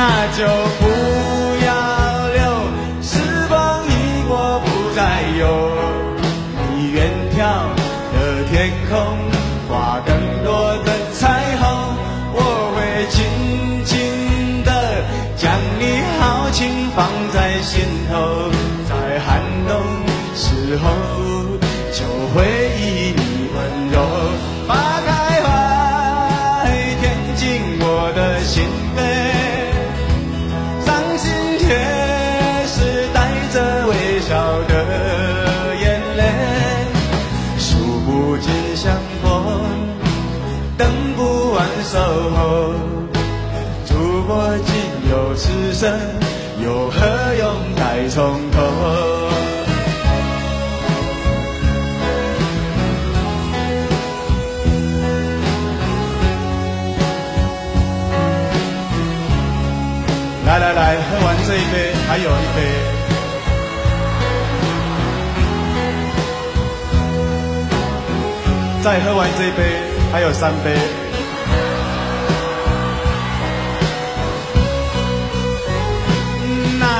那就不要留，时光一过不再有。你远眺的天空，画更多的彩虹，我会紧紧的将你豪情放在心头，在寒冬时候就会守候。如果仅有此生，又何用再从头？来来来，喝完这一杯，还有一杯。再喝完这一杯，还有三杯。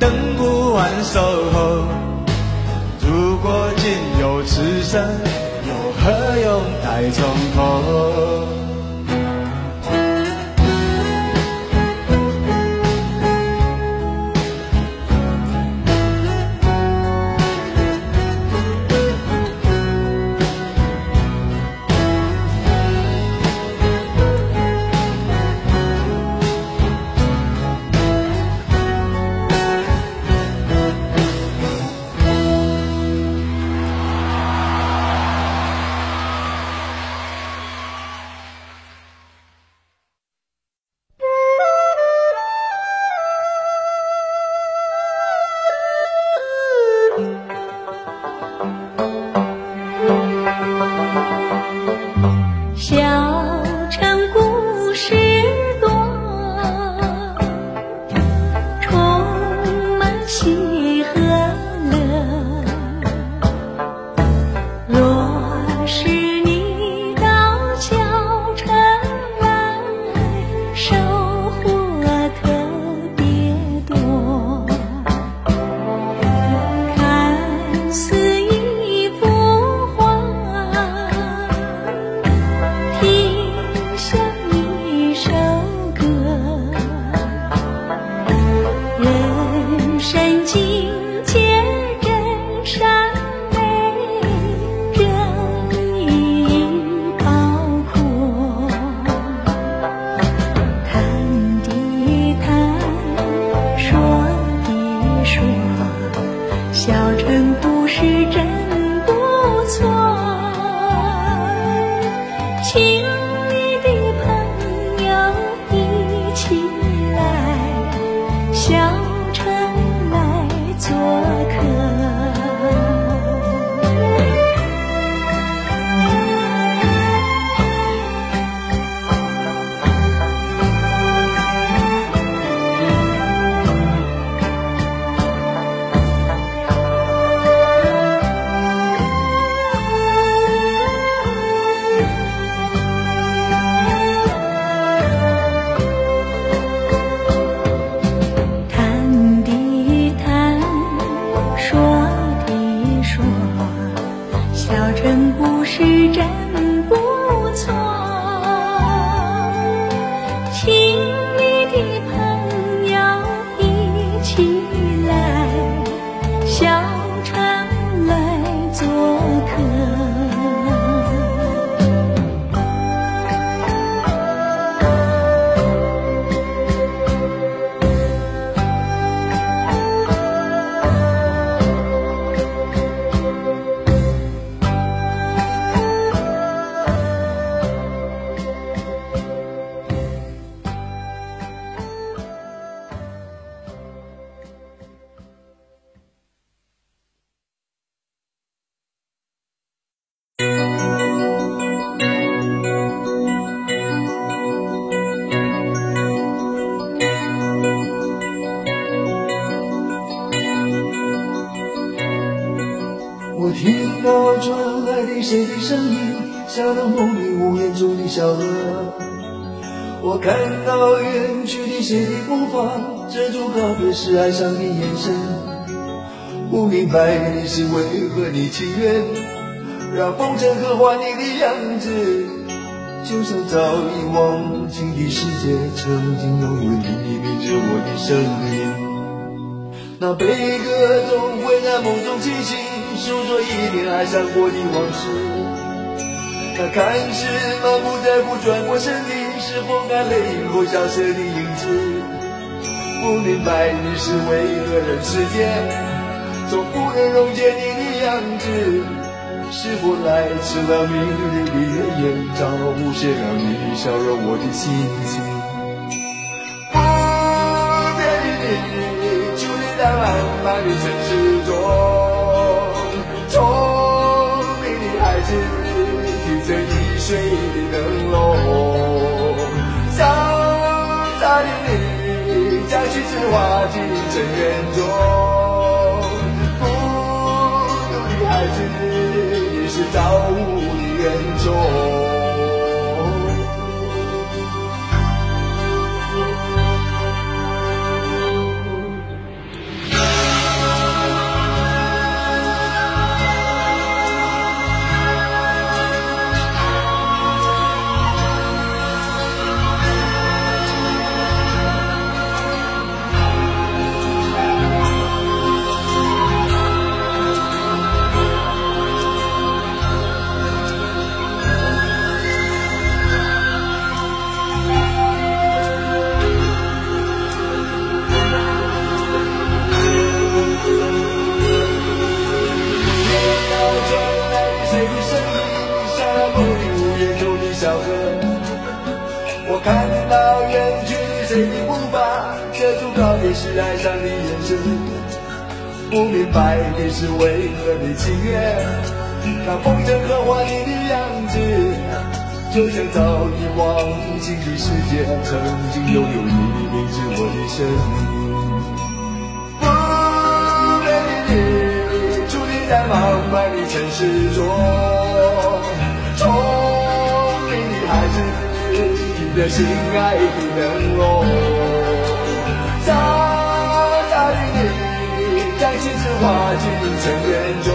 等不完守候。如果仅有此生，又何用待从头？真不是真不。谁的声音，像那梦里屋檐中的小河。我看到远去的谁的步伐，遮住告别时哀伤的眼神。不明白你是为何你情愿让风尘刻画你的样子，就像早已忘情的世界，曾经拥有你的名字我的生命。那悲歌总会在梦中惊醒，诉说一点爱上过的往事。那看似满不在乎转过身的，是风干泪后消失的影子。不明白你是为何人世间。总不能溶解你的样子，是否来迟了明日的艳照，无限让你笑容我的心情。不变的你，伫立在漫漫的城市中，化进尘缘中孤独的孩子你是造物的恩宠我看到远去谁的步伐，遮住告别时哀伤的眼神，不明白你是为何的情愿，让风筝刻画你的样子，就像早已忘情的世界，曾经拥有你的名字我的生命。不变的你，伫立在茫茫的城市中，的心爱的人哦。扎扎的你，将心事化进尘缘中。